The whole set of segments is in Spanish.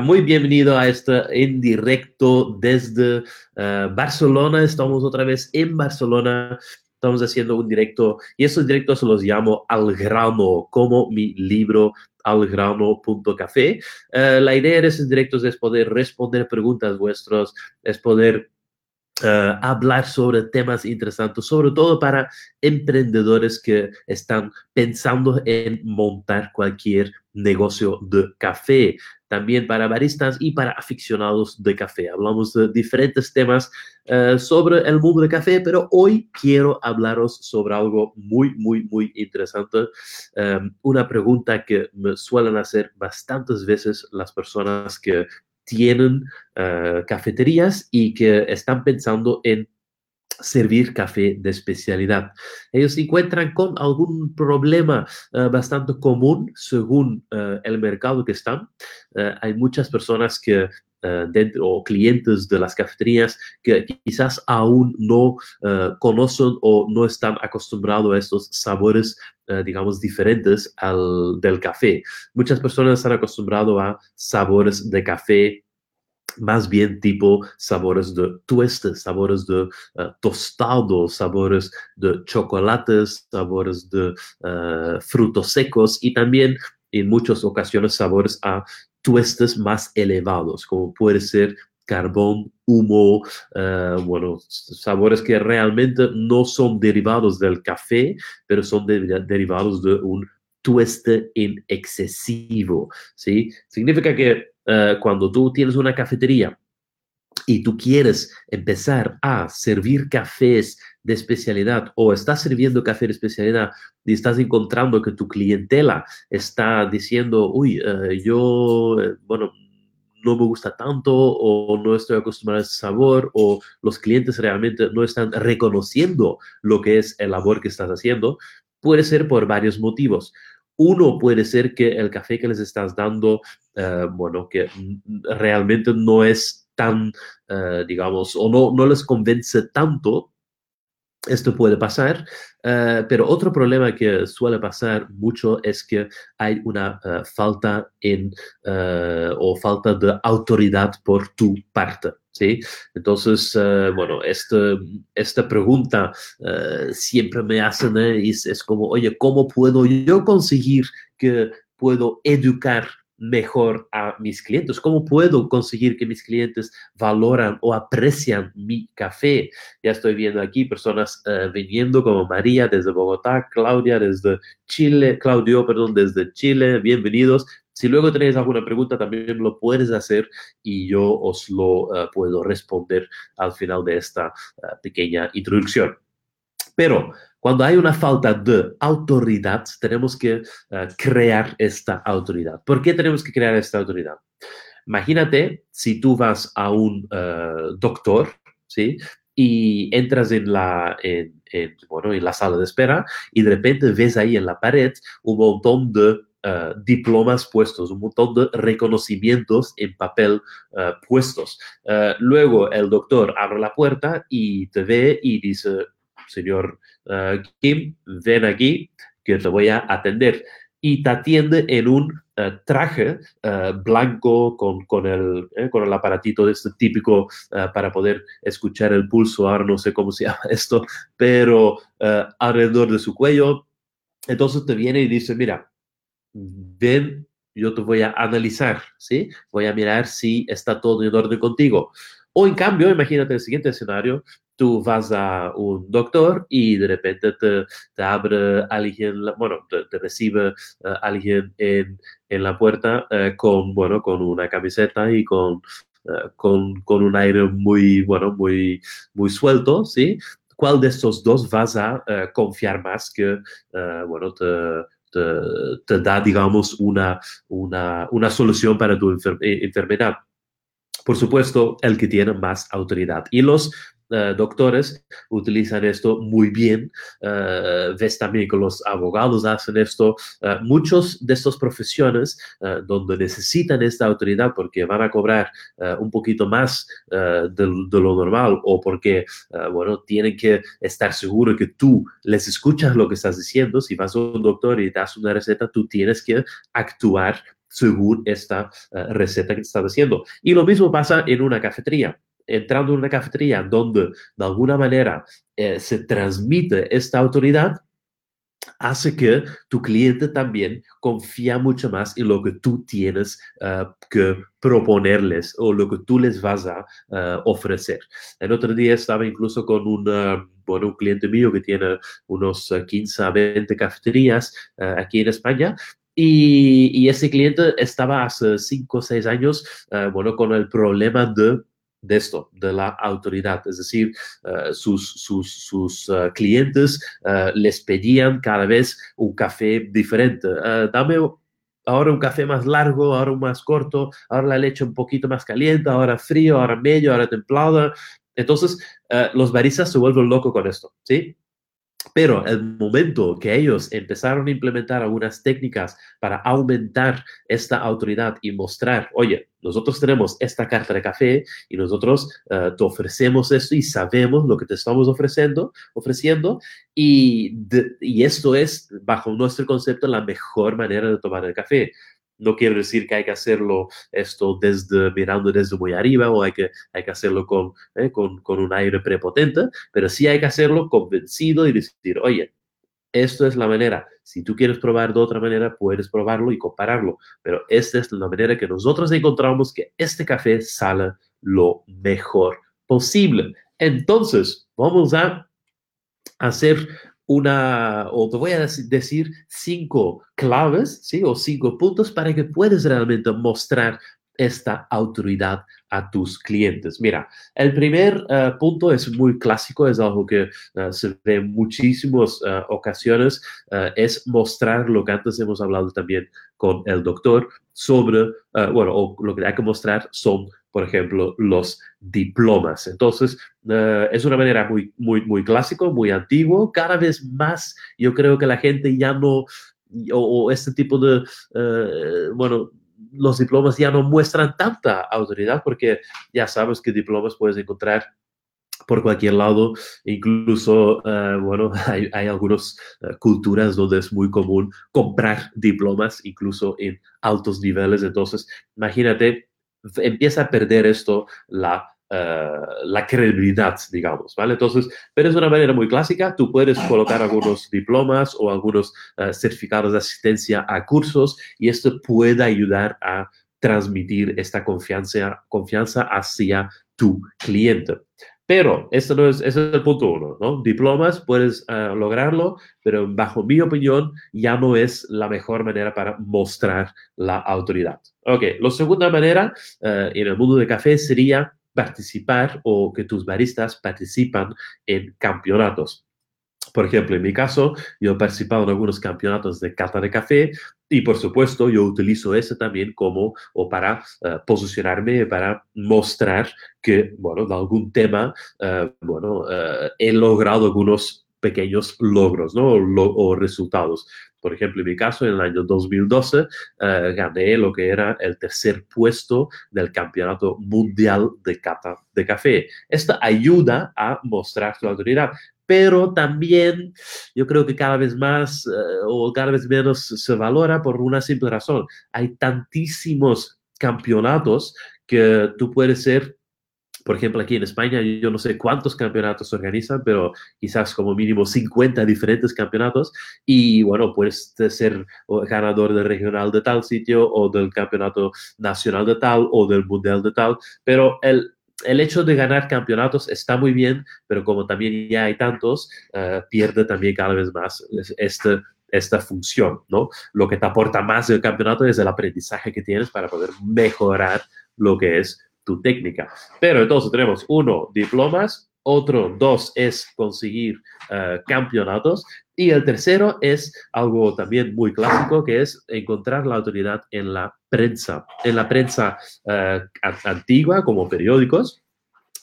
muy bienvenido a este en directo desde eh, Barcelona. Estamos otra vez en Barcelona. Estamos haciendo un directo y esos directos los llamo al grano, como mi libro algrano.café. Uh, la idea de esos directos es poder responder preguntas vuestras, es poder Uh, hablar sobre temas interesantes, sobre todo para emprendedores que están pensando en montar cualquier negocio de café también para baristas y para aficionados de café. Hablamos de diferentes temas uh, sobre el mundo de café, pero hoy quiero hablaros sobre algo muy, muy, muy interesante. Um, una pregunta que me suelen hacer bastantes veces las personas que tienen uh, cafeterías y que están pensando en servir café de especialidad. Ellos se encuentran con algún problema uh, bastante común según uh, el mercado que están. Hay muchas personas que dentro o clientes de las cafeterías que quizás aún no conocen o no están acostumbrados a estos sabores, digamos, diferentes al del café. Muchas personas están acostumbrados a sabores de café más bien tipo sabores de tuestes, sabores de uh, tostado, sabores de chocolates, sabores de frutos secos y también en muchas ocasiones sabores a tuestes más elevados, como puede ser carbón, humo, uh, bueno, sabores que realmente no son derivados del café, pero son de derivados de un tueste en excesivo, ¿sí? Significa que uh, cuando tú tienes una cafetería y tú quieres empezar a servir cafés de especialidad o estás sirviendo café de especialidad y estás encontrando que tu clientela está diciendo, uy, uh, yo, uh, bueno, no me gusta tanto o no estoy acostumbrado a ese sabor o los clientes realmente no están reconociendo lo que es el labor que estás haciendo, puede ser por varios motivos. Uno puede ser que el café que les estás dando, uh, bueno, que realmente no es tan, digamos, o no, no les convence tanto. Esto puede pasar, uh, pero otro problema que suele pasar mucho es que hay una falta en o falta de autoridad por tu parte. ¿sí? Entonces, uh, bueno, este, esta pregunta uh, siempre me hacen, ¿eh? es, es, como, oye, ¿cómo puedo yo conseguir que puedo educar mejor a mis clientes? ¿Cómo puedo conseguir que mis clientes valoran o aprecian mi café? Ya estoy viendo aquí personas uh, viniendo como María desde Bogotá, Claudia desde Chile, Claudio, perdón, desde Chile, bienvenidos. Si luego tenéis alguna pregunta, también lo puedes hacer y yo os lo uh, puedo responder al final de esta uh, pequeña introducción. Pero cuando hay una falta de autoridad, tenemos que uh, crear esta autoridad. ¿Por qué tenemos que crear esta autoridad? Imagínate si tú vas a un doctor, ¿sí? y entras en la, en, en, bueno, en la sala de espera y de repente ves ahí en la pared un montón de Uh, diplomas puestos, un montón de reconocimientos en papel uh, puestos. Uh, luego el doctor abre la puerta y te ve y dice, señor Kim, ven aquí que te voy a atender. Y te atiende en un traje blanco con, con, el, eh, con el aparatito de este típico para poder escuchar el pulso, ahora no sé cómo se llama esto, pero alrededor de su cuello. Entonces te viene y dice, mira, ven, yo te voy a analizar, ¿sí? Voy a mirar si está todo en orden contigo. O en cambio, imagínate el siguiente escenario, tú vas a un doctor y de repente te, abre alguien, bueno, te, recibe uh, alguien en, en, la puerta uh, con, bueno, con una camiseta y con, uh, con, con, un aire muy, bueno, muy, muy suelto, ¿sí? ¿Cuál de estos dos vas a confiar más que, bueno, te te, da, digamos, una, una, una solución para tu enfer enfermedad. Por supuesto, el que tiene más autoridad. Y los Uh, doctores utilizan esto muy bien. Uh, ves también que los abogados hacen esto. Uh, muchos de estas profesiones donde necesitan esta autoridad porque van a cobrar un poquito más de, de, lo normal o porque, bueno, tienen que estar seguros que tú les escuchas lo que estás diciendo. Si vas a un doctor y te das una receta, tú tienes que actuar según esta receta que estás haciendo. Y lo mismo pasa en una cafetería entrando en una cafetería donde de alguna manera se transmite esta autoridad, hace que tu cliente también confía mucho más en lo que tú tienes eh, que proponerles o lo que tú les vas a eh, ofrecer. El otro día estaba incluso con un, bueno, un cliente mío que tiene unos 15 a 20 cafeterías eh, aquí en España y, y, ese cliente estaba hace 5 o 6 años, bueno, con el problema de de esto, de la autoridad. Es decir, eh, sus, sus, eh, clientes eh, les pedían cada vez un café diferente. dame ahora un café más largo, ahora un más corto, ahora la leche un poquito más caliente, ahora frío, ahora medio, ahora templado. Entonces, los baristas se vuelven locos con esto, ¿sí? Pero el momento que ellos empezaron a implementar algunas técnicas para aumentar esta autoridad y mostrar, oye, nosotros tenemos esta carta de café y nosotros eh, te ofrecemos esto y sabemos lo que te estamos ofreciendo, ofreciendo y, y esto es, bajo nuestro concepto, la mejor manera de tomar el café. No quiero decir que hay que hacerlo esto desde mirando desde muy arriba o hay que, hay que hacerlo con, eh, con, con un aire prepotente, pero sí hay que hacerlo convencido y decir, oye, esto es la manera. Si tú quieres probar de otra manera, puedes probarlo y compararlo. Pero esta es la manera que nosotros encontramos que este café sale lo mejor posible. Entonces, vamos a hacer una, o te voy a decir cinco claves, ¿sí? O cinco puntos para que puedas realmente mostrar esta autoridad a tus clientes. Mira, el primer eh, punto es muy clásico, es algo que eh, se ve en muchísimas eh, ocasiones, es mostrar lo que antes hemos hablado también con el doctor sobre, bueno, o lo que hay que mostrar son, por ejemplo, los diplomas. Entonces, es una manera muy, muy, muy clásico, muy antiguo. Cada vez más yo creo que la gente ya no, o, o este tipo de, bueno, los diplomas ya no muestran tanta autoridad porque ya sabes que diplomas puedes encontrar por cualquier lado, incluso, eh, bueno, hay, hay algunas eh, culturas donde es muy común comprar diplomas, incluso en altos niveles, entonces, imagínate, empieza a perder esto la eh, la credibilidad, digamos, ¿vale? Entonces, pero es una manera muy clásica, tú puedes colocar algunos diplomas o algunos eh, certificados de asistencia a cursos y esto puede ayudar a transmitir esta confianza, confianza hacia tu cliente. Pero no es, ese es el punto uno, ¿no? Diplomas puedes eh, lograrlo, pero bajo mi opinión ya no es la mejor manera para mostrar la autoridad. Ok, la segunda manera en el mundo de café sería participar o que tus baristas participan en campeonatos. Por ejemplo, en mi caso, yo he participado en algunos campeonatos de cata de café y, por supuesto, yo utilizo eso también como o para uh, posicionarme, para mostrar que, bueno, de algún tema, uh, bueno, uh, he logrado algunos pequeños logros, ¿no? O, resultados. Por ejemplo, en mi caso, en el año 2012, eh, gané lo que era el tercer puesto del Campeonato Mundial de Cata de Café. Esto ayuda a mostrar su autoridad, pero también yo creo que cada vez más eh, o cada vez menos se valora por una simple razón. Hay tantísimos campeonatos que tú puedes ser por ejemplo, aquí en España, yo no sé cuántos campeonatos se organizan, pero quizás como mínimo 50 diferentes campeonatos. Y bueno, puedes ser ganador del regional de tal sitio o del campeonato nacional de tal o del mundial de tal. Pero el, el hecho de ganar campeonatos está muy bien, pero como también ya hay tantos, uh, pierde también cada vez más este, esta función, ¿no? Lo que te aporta más el campeonato es el aprendizaje que tienes para poder mejorar lo que es tu técnica. Pero entonces tenemos uno, diplomas, otro, dos, es conseguir eh, campeonatos y el tercero es algo también muy clásico, que es encontrar la autoridad en la prensa, en la prensa uh, antigua como periódicos,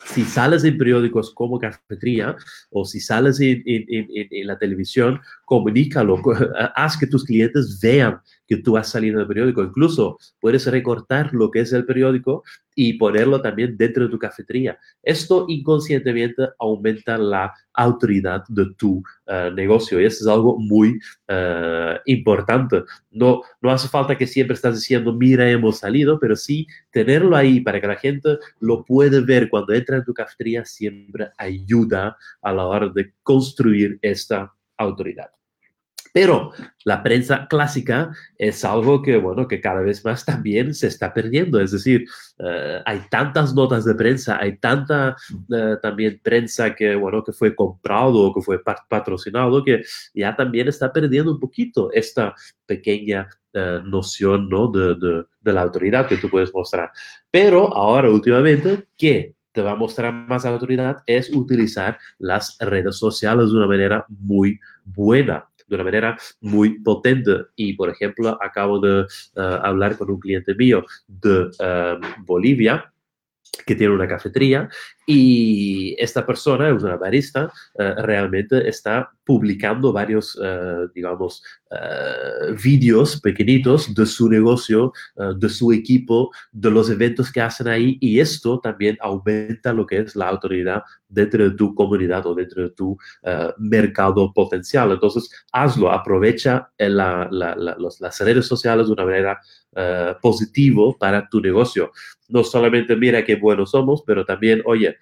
si sales en periódicos como cafetería o si sales en, en, la televisión, comunícalo, haz que tus clientes vean que tú has salido del periódico. Incluso puedes recortar lo que es el periódico y ponerlo también dentro de tu cafetería. Esto inconscientemente aumenta la autoridad de tu eh, negocio y eso es algo muy eh, importante. No, no hace falta que siempre estás diciendo, mira, hemos salido, pero sí tenerlo ahí para que la gente lo pueda ver cuando entra en tu cafetería siempre ayuda a la hora de construir esta autoridad. Pero la prensa clásica es algo que, bueno, que cada vez más también se está perdiendo. Es decir, eh, hay tantas notas de prensa, hay tanta eh, también prensa que, bueno, que fue comprado o que fue patrocinado, que ya también está perdiendo un poquito esta pequeña eh, noción, ¿no? De, de, de la autoridad que tú puedes mostrar. Pero ahora, últimamente, ¿qué? te va a mostrar más autoridad es utilizar las redes sociales de una manera muy buena de una manera muy potente. Y, por ejemplo, acabo de uh, hablar con un cliente mío de uh, Bolivia que tiene una cafetería y esta persona, es una barista, uh, realmente está publicando varios, uh, digamos, uh, vídeos pequeñitos de su negocio, de su equipo, de los eventos que hacen ahí y esto también aumenta lo que es la autoridad dentro de tu comunidad o dentro de tu mercado potencial. Entonces, hazlo, aprovecha la, los, las redes sociales de una manera positiva para tu negocio. No solamente mira qué buenos somos, pero también, oye,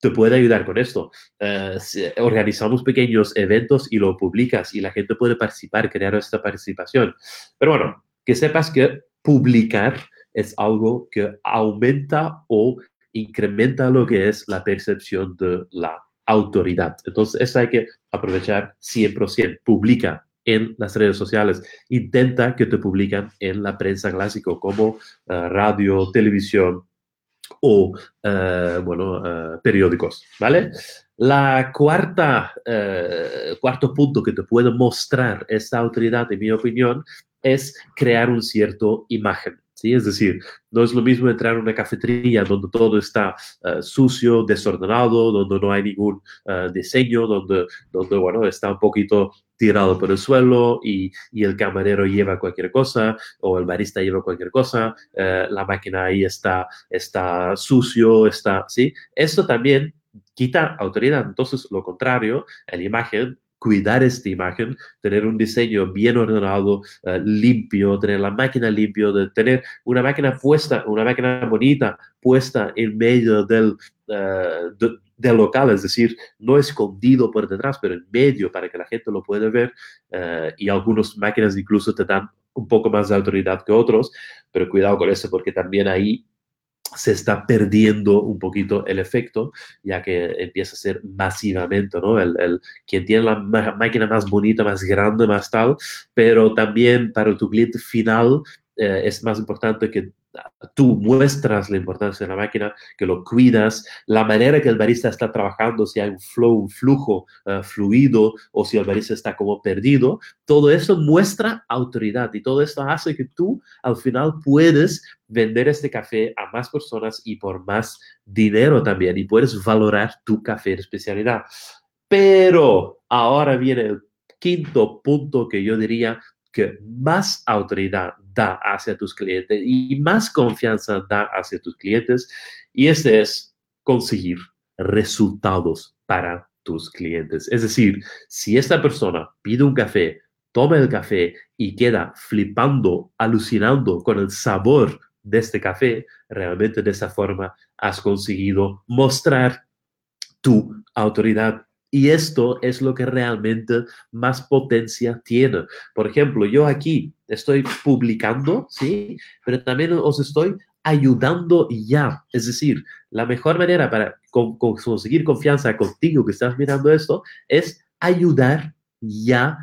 te puede ayudar con esto. Uh, organizamos pequeños eventos y lo publicas y la gente puede participar, crear esta participación. Pero bueno, que sepas que publicar es algo que aumenta o incrementa lo que es la percepción de la autoridad. Entonces, eso hay que aprovechar 100%. Publica en las redes sociales. Intenta que te publican en la prensa clásica como uh, radio, televisión, o, uh, bueno, uh, periódicos, ¿vale? La cuarta, cuarto punto que te puede mostrar esta autoridad, en mi opinión, es crear un cierto imagen. ¿sí? Es decir, no es lo mismo entrar a una cafetería donde todo está uh, sucio, desordenado, donde no hay ningún uh, diseño, donde, donde, bueno, está un poquito tirado por el suelo y, y, el camarero lleva cualquier cosa o el barista lleva cualquier cosa, uh, la máquina ahí está, está sucio, está, ¿sí? Esto también quita autoridad. Entonces, lo contrario, la imagen cuidar esta imagen, tener un diseño bien ordenado, uh, limpio, tener la máquina limpio, de tener una máquina puesta, una máquina bonita puesta en medio del, uh, de, del, local, es decir, no escondido por detrás, pero en medio para que la gente lo pueda ver uh, y algunas máquinas incluso te dan un poco más de autoridad que otros, pero cuidado con eso porque también ahí se está perdiendo un poquito el efecto, ya que empieza a ser masivamente, ¿no? El, el, quien tiene la máquina más bonita, más grande, más tal, pero también para tu cliente final eh, es más importante que tú muestras la importancia de la máquina, que lo cuidas, la manera que el barista está trabajando, si hay un flow, un flujo uh, fluido o si el barista está como perdido, todo eso muestra autoridad y todo esto hace que tú al final puedes vender este café a más personas y por más dinero también y puedes valorar tu café de especialidad. Pero ahora viene el quinto punto que yo diría que más autoridad da hacia tus clientes y más confianza da hacia tus clientes. Y este es conseguir resultados para tus clientes. Es decir, si esta persona pide un café, toma el café y queda flipando, alucinando con el sabor de este café, realmente de esa forma has conseguido mostrar tu autoridad y esto es lo que realmente más potencia tiene. Por ejemplo, yo aquí estoy publicando, ¿sí? Pero también os estoy ayudando ya. Es decir, la mejor manera para con, con conseguir confianza contigo que estás mirando esto es ayudar ya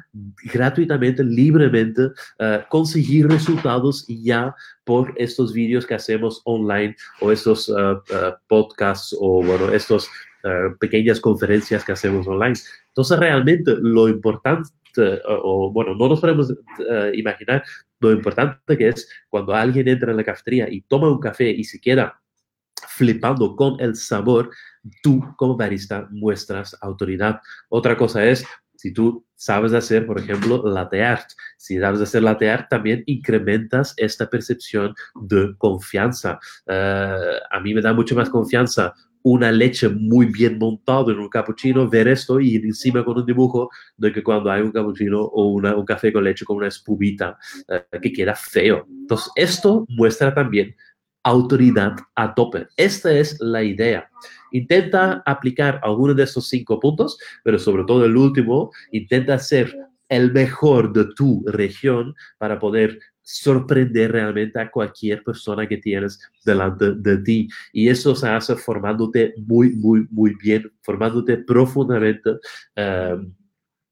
gratuitamente, libremente, uh, conseguir resultados ya por estos vídeos que hacemos online o estos uh, uh, podcasts o, bueno, estos uh, pequeñas conferencias que hacemos online. Entonces, realmente lo importante, o, bueno, no nos podemos uh, imaginar lo importante que es cuando alguien entra en la cafetería y toma un café y se queda flipando con el sabor, tú como barista muestras autoridad. Otra cosa es, si tú sabes hacer, por ejemplo, latte. Si sabes hacer latte también incrementas esta percepción de confianza. Eh, a mí me da mucho más confianza una leche muy bien montada en un cappuccino, ver esto y ir encima con un dibujo de que cuando hay un cappuccino o una, un café con leche con una espumita eh, que queda feo. Entonces, esto muestra también autoridad a tope. Esta es la idea. Intenta aplicar alguno de estos cinco puntos, pero sobre todo el último, intenta ser el mejor de tu región para poder sorprender realmente a cualquier persona que tienes delante de ti. Y eso se hace formándote muy, muy, muy bien, formándote profundamente. Em,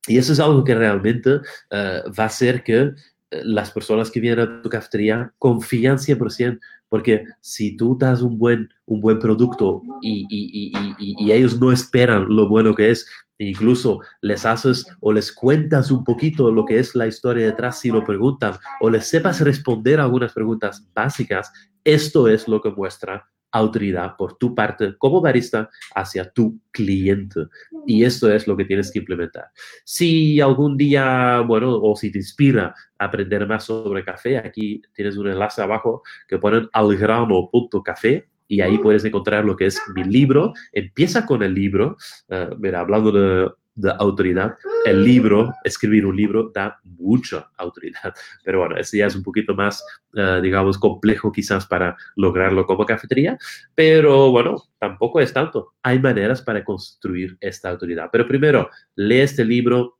y eso es algo que realmente eh, va a hacer que eh, las personas que vienen a tu cafetería confían 100%, porque si tú das un buen, un buen producto y, y, ellos no esperan lo bueno que es, incluso les haces o les cuentas un poquito lo que es la historia detrás si lo preguntan, o les sepas responder algunas preguntas básicas, esto es lo que muestra autoridad por tu parte como barista hacia tu cliente. Y esto es lo que tienes que implementar. Si algún día, bueno, o si te inspira a aprender más sobre café, aquí tienes un enlace abajo que ponen algrano.café y ahí puedes encontrar lo que es mi libro. Empieza con el libro, uh, mira, hablando de de autoridad. El libro, escribir un libro, da mucha autoridad. Pero bueno, ese ya es un poquito más, eh, digamos, complejo quizás para lograrlo como cafetería. Pero bueno, tampoco es tanto. Hay maneras para construir esta autoridad. Pero primero, lee este libro,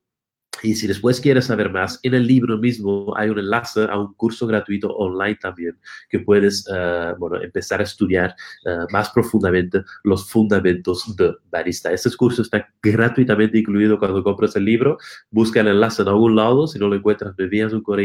y si después quieres saber más, en el libro mismo hay un enlace a un curso gratuito online también que puedes uh, bueno, empezar a estudiar uh, más profundamente los fundamentos de barista. Este curso está gratuitamente incluido cuando compras el libro. Busca el enlace en algún lado. Si no lo encuentras, me envías un correo.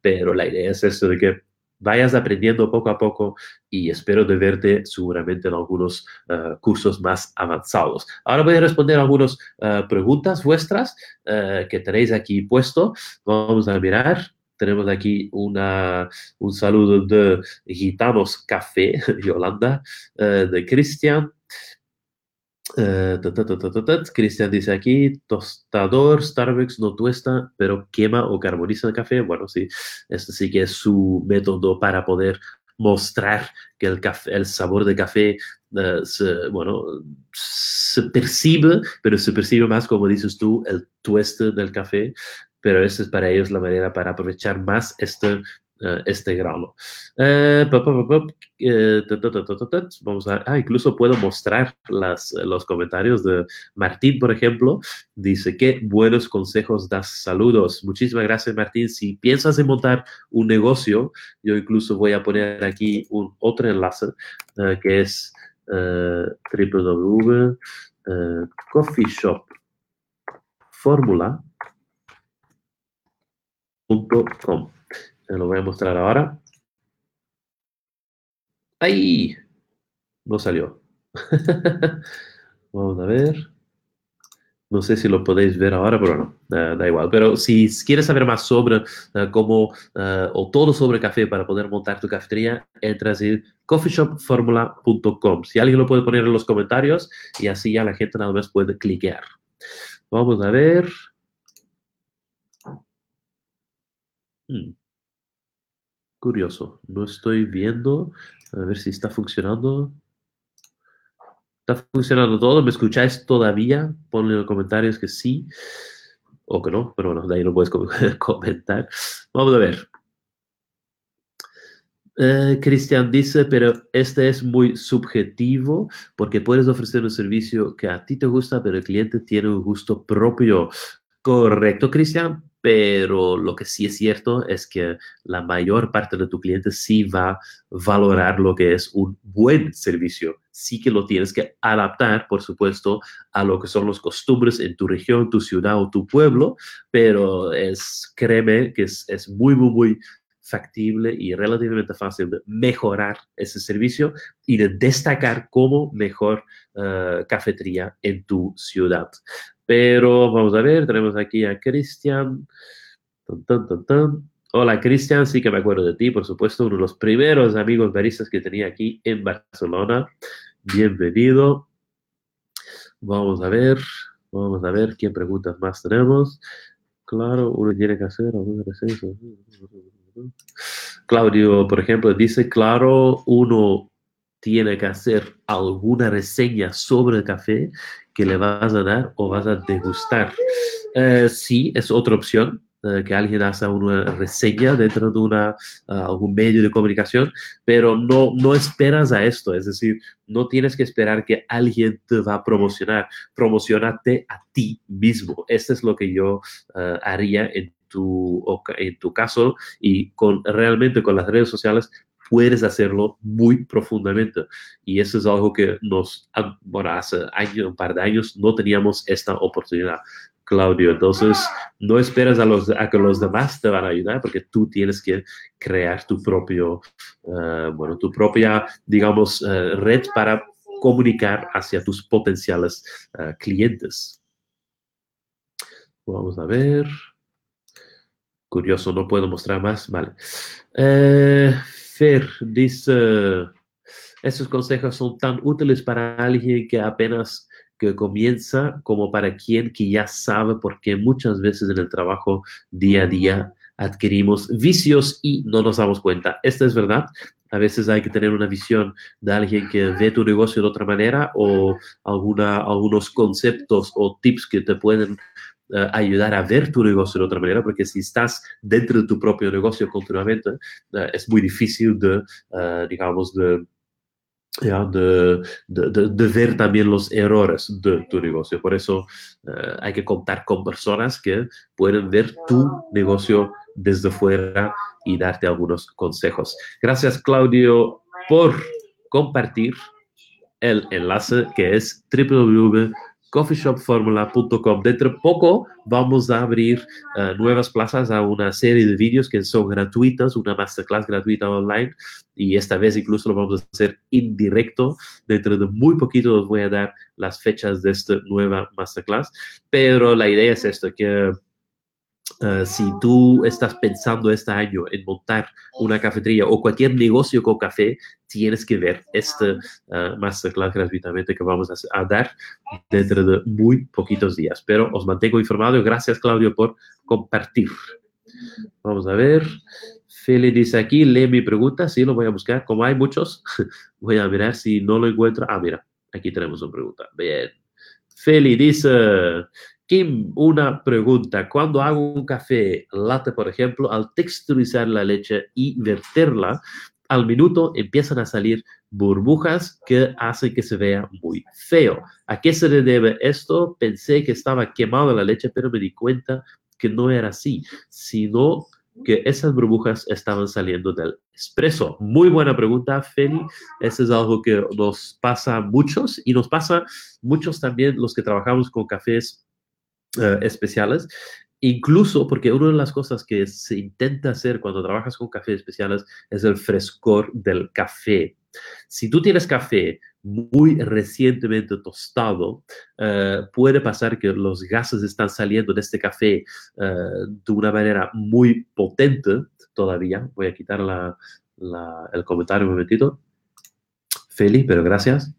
Pero la idea es eso de que vayas aprendiendo poco a poco y espero de verte seguramente en algunos uh, cursos más avanzados. Ahora voy a responder algunas uh, preguntas vuestras uh, que tenéis aquí puesto. Vamos a mirar. Tenemos aquí una, un saludo de Gitanos Café, Yolanda, de Cristian. Uh, Cristian dice aquí, tostador, Starbucks no tuesta, pero quema o carboniza el café. Bueno, sí, este sí que es su método para poder mostrar que el, café, el sabor del café uh, se, bueno, se percibe, pero se percibe más, como dices tú, el tueste del café. Pero esa es para ellos la manera para aprovechar más este este grano. Uh, pop, uh, vamos a, ah, incluso puedo mostrar las, los comentarios de Martín, por ejemplo. Dice, qué buenos consejos das. Saludos. Muchísimas gracias, Martín. Si piensas en montar un negocio, yo incluso voy a poner aquí un otro enlace que es www.coffeeshopformula.com. Te lo voy a mostrar ahora. ¡Ay! No salió. Vamos a ver. No sé si lo podéis ver ahora, pero no, da igual. Pero si quieres saber más sobre uh, cómo, uh, o todo sobre café para poder montar tu cafetería, entras en coffeeshopformula.com. Si alguien lo puede poner en los comentarios y así ya la gente nada más puede cliquear. Vamos a ver. Hmm. Curioso, no estoy viendo. A ver si está funcionando. ¿Está funcionando todo? ¿Me escucháis todavía? Ponle en los comentarios que sí o que no, pero bueno, de ahí lo puedes comentar. Vamos a ver. Eh, Cristian dice, pero este es muy subjetivo porque puedes ofrecer un servicio que a ti te gusta, pero el cliente tiene un gusto propio. Correcto, Cristian, pero lo que sí es cierto es que la mayor parte de tu cliente sí va a valorar lo que es un buen servicio. Sí que lo tienes que adaptar, por supuesto, a lo que son los costumbres en tu región, tu ciudad o tu pueblo, pero es, créeme que es, es muy, muy, muy factible y relativamente fácil de mejorar ese servicio y de destacar como mejor uh, cafetería en tu ciudad. Pero vamos a ver, tenemos aquí a Cristian. Hola Cristian, sí que me acuerdo de ti, por supuesto, uno de los primeros amigos baristas que tenía aquí en Barcelona. Bienvenido. Vamos a ver. Vamos a ver qué preguntas más tenemos. Claro, uno tiene que hacer. Claudio, por ejemplo, dice, claro, uno tiene que hacer alguna reseña sobre el café que le vas a dar o vas a degustar. Eh, sí, es otra opción, eh, que alguien haga una reseña dentro de una, ah, algún medio de comunicación, pero no, no esperas a esto, es decir, no tienes que esperar que alguien te va a promocionar, promocionate a ti mismo. Esto es lo que yo eh, haría en tu, en tu caso y con realmente con las redes sociales puedes hacerlo muy profundamente. Y eso es algo que nos, bueno, hace año, un par de años no teníamos esta oportunidad. Claudio, entonces no esperas a, los, a que los demás te van a ayudar porque tú tienes que crear tu propio, uh, bueno, tu propia, digamos, uh, red para comunicar hacia tus potenciales uh, clientes. Vamos a ver. Curioso, no puedo mostrar más. Vale. Fer dice, esos consejos son tan útiles para alguien que apenas que comienza como para quien que ya sabe, porque muchas veces en el trabajo día a día adquirimos vicios y no nos damos cuenta. Esta es verdad. A veces hay que tener una visión de alguien que ve tu negocio de otra manera o alguna, algunos conceptos o tips que te pueden uh, ayudar a ver tu negocio de otra manera, porque si estás dentro de tu propio negocio continuamente, uh, es muy difícil de, uh, digamos, de, ja, de, de, de, ver también los errores de tu negocio. Por eso hay que contar con personas que pueden ver tu negocio desde fuera y darte algunos consejos. Gracias, Claudio, por compartir el enlace que es www coffeeshopformula.com. Dentro de poco vamos a abrir uh, nuevas plazas a una serie de vídeos que son gratuitas, una masterclass gratuita online y esta vez incluso lo vamos a hacer en directo. Dentro de muy poquito os voy a dar las fechas de esta nueva masterclass, pero la idea es esto, que Uh, si tú estás pensando este año en montar una cafetería o cualquier negocio con café, tienes que ver este uh, masterclass gratuitamente que vamos a, dar dentro de muy poquitos días. Pero os mantengo informado. Gracias, Claudio, por compartir. Vamos a ver. Feli dice aquí, lee mi pregunta. Sí, lo voy a buscar. Como hay muchos, voy a mirar si no lo encuentro. Ah, mira, aquí tenemos una pregunta. Bien. Feli dice, Kim, una pregunta. Cuando hago un café latte, por ejemplo, al texturizar la leche y verterla, al minuto empiezan a salir burbujas que hacen que se vea muy feo. ¿A qué se debe esto? Pensé que estaba quemada la leche, pero me di cuenta que no era así, sino que esas burbujas estaban saliendo del espresso. Muy buena pregunta, Feli. Eso es algo que nos pasa a muchos y nos pasa muchos también los que trabajamos con cafés uh, especiales, incluso porque una de las cosas que se intenta hacer cuando trabajas con cafés especiales es el frescor del café. Si tú tienes café muy recientemente tostado, uh, puede pasar que los gases están saliendo de este café uh, de una manera muy potente todavía. Voy a quitar la, el comentario un momentito. Feli, pero gracias.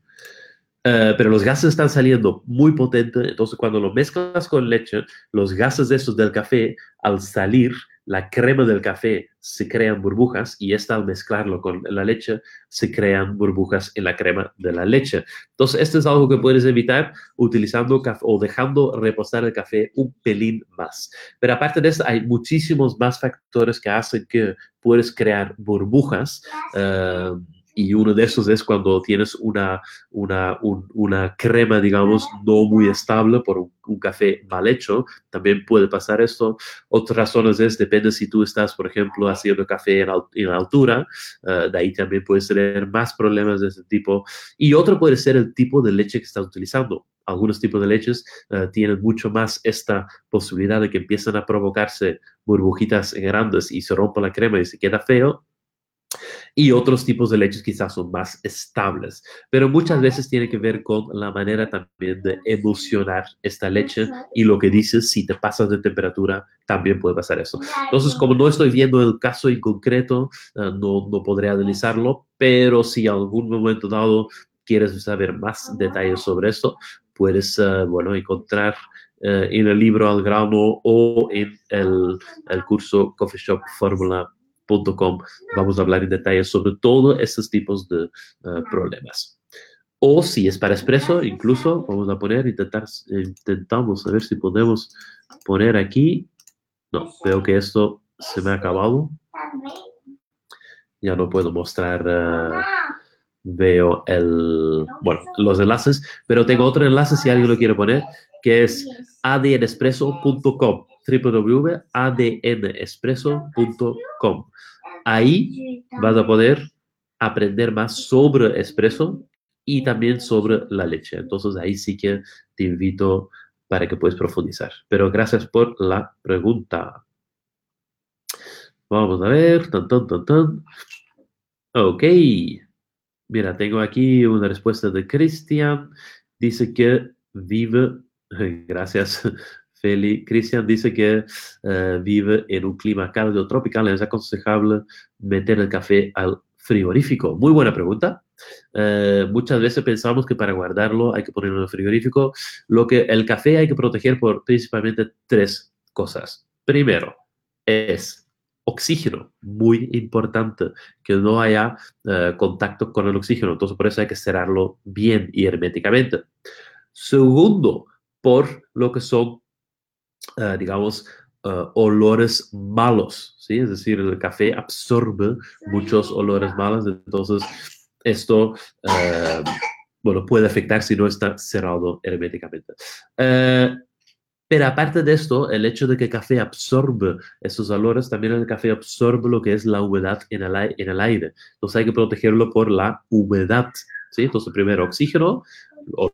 Uh, pero los gases están saliendo muy potentes, entonces cuando lo mezclas con leche, los gases de estos del café, al salir, la crema del café se crean burbujas y esta al mezclarlo con la leche se crean burbujas en la crema de la leche. Entonces, esto es algo que puedes evitar utilizando o dejando reposar el café un pelín más. Pero aparte de esto, hay muchísimos más factores que hacen que puedes crear burbujas. Uh, y uno de esos es cuando tienes una, una, un, una crema, digamos, no muy estable por un, un, café mal hecho. También puede pasar esto. Otras razones es, depende si tú estás, por ejemplo, haciendo café en, en altura, uh, de ahí también puedes tener más problemas de ese tipo. Y otro puede ser el tipo de leche que estás utilizando algunos tipos de leches uh, tienen mucho más esta posibilidad de que empiezan a provocarse burbujitas grandes y se rompa la crema y se queda feo y otros tipos de leches quizás son más estables, pero muchas veces tiene que ver con la manera también de emulsionar esta leche y lo que dices, si te pasas de temperatura, también puede pasar eso. Entonces, como no estoy viendo el caso en concreto, uh, no, no podré analizarlo, pero si algún momento dado quieres saber más detalles sobre esto, puedes, eh, bueno, encontrar eh, en el libro al grano o en el, el curso coffeeshopformula.com. Vamos a hablar en detalle sobre todos estos tipos de problemas. O si es para expreso, incluso vamos a poner, intentar, intentamos a ver si podemos poner aquí. No, veo que esto se me ha acabado. Ya no puedo mostrar, uh, veo el, bueno, los enlaces, pero tengo otro enlace si alguien lo quiere poner, que es adnespresso.com, www.adnespresso.com. Ahí vas a poder aprender más sobre espresso y también sobre la leche. Entonces ahí sí que te invito para que puedas profundizar. Pero gracias por la pregunta. Vamos a ver. Tan, tan, tan, tan. Ok. Mira, tengo aquí una respuesta de Cristian. Dice que vive, gracias Feli. Cristian dice que eh, vive en un clima cálido tropical. Es aconsejable meter el café al frigorífico. Muy buena pregunta. Eh, muchas veces pensamos que para guardarlo hay que ponerlo en el frigorífico. Lo que el café hay que proteger por principalmente tres cosas. Primero, es oxígeno, muy importante, que no haya eh, contacto con el oxígeno. Entonces, por eso hay que cerrarlo bien y herméticamente. Segundo, por lo que son, eh, digamos, eh, olores malos, ¿sí? Es decir, el café absorbe muchos olores malos, entonces esto, bueno, puede afectar si no está cerrado herméticamente. Pero aparte de esto, el hecho de que el café absorbe esos olores, también el café absorbe lo que es la humedad en el, en el aire. Entonces hay que protegerlo por la humedad. ¿sí? Entonces primero oxígeno,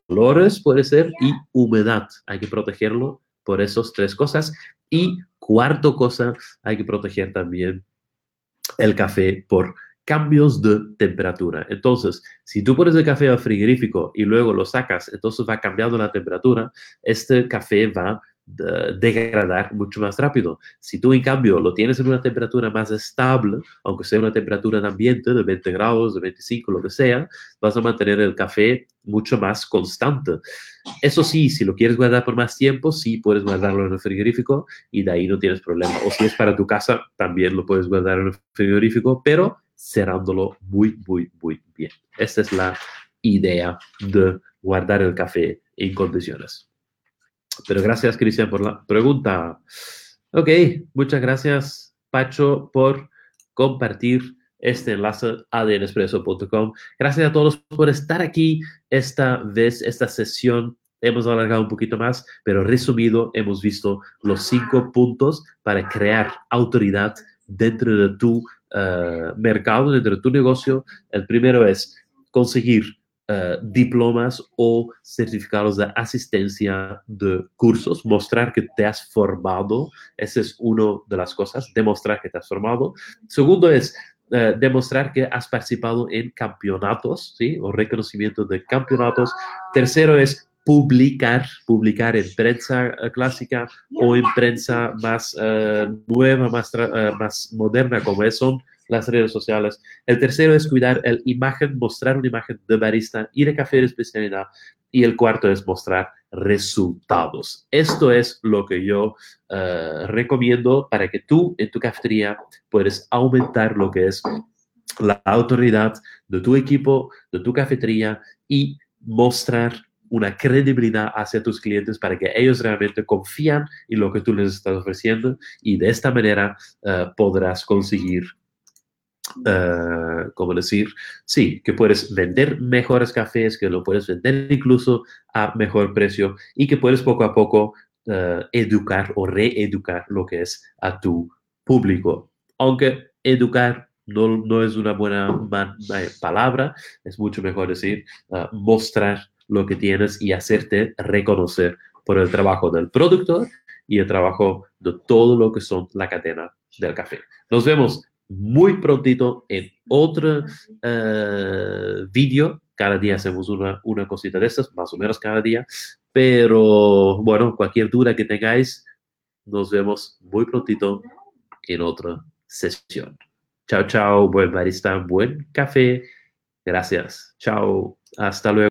olores puede ser y humedad. Hay que protegerlo por esas tres cosas. Y cuarto cosa, hay que proteger también el café por cambios de temperatura. Entonces, si tú pones el café al frigorífico y luego lo sacas, entonces va cambiando la temperatura, este café va degradar mucho más rápido. Si tú, en cambio, lo tienes en una temperatura más estable, aunque sea una temperatura de ambiente de 20 grados, de 25, lo que sea, vas a mantener el café mucho más constante. Eso sí, si lo quieres guardar por más tiempo, sí puedes guardarlo en el frigorífico y de ahí no tienes problema. O si es para tu casa, también lo puedes guardar en el frigorífico, pero cerrándolo muy, muy, muy bien. Esta es la idea de guardar el café en condiciones. Pero gracias, Cristian, por la pregunta. Ok, muchas gracias, Pacho, por compartir este enlace adnespresso.com. Gracias a todos por estar aquí esta vez, esta sesión. Hemos alargado un poquito más, pero resumido, hemos visto los cinco puntos para crear autoridad dentro de tu eh, mercado, dentro de tu negocio. El primero es conseguir eh, diplomas o certificados de asistencia de cursos, mostrar que te has formado. Esa es una de las cosas, demostrar que te has formado. Segundo es eh, demostrar que has participado en campeonatos, ¿sí? O reconocimiento de campeonatos. Tercero es publicar, publicar en prensa eh, clásica o en prensa más eh, nueva, más, más moderna, como son las redes sociales. El tercero es cuidar la imagen, mostrar una imagen de barista y de café de especialidad. Y el cuarto es mostrar resultados. Esto es lo que yo recomiendo para que tú en tu cafetería puedas aumentar lo que es la autoridad de tu equipo, de tu cafetería y mostrar una credibilidad hacia tus clientes para que ellos realmente confían en lo que tú les estás ofreciendo y de esta manera eh, podrás conseguir, uh, ¿cómo decir? Sí, que puedes vender mejores cafés, que lo puedes vender incluso a mejor precio y que puedes poco a poco eh, educar o reeducar lo que es a tu público. Aunque educar no, no es una buena palabra, es mucho mejor decir mostrar lo que tienes y hacerte reconocer por el trabajo del productor y el trabajo de todo lo que son la cadena del café. Nos vemos muy prontito en otro uh, vídeo. Cada día hacemos una, una cosita de estas, más o menos cada día. Pero bueno, cualquier duda que tengáis, nos vemos muy prontito en otra sesión. Chao, chao, buen barista, buen café. Gracias. Chao. Hasta luego.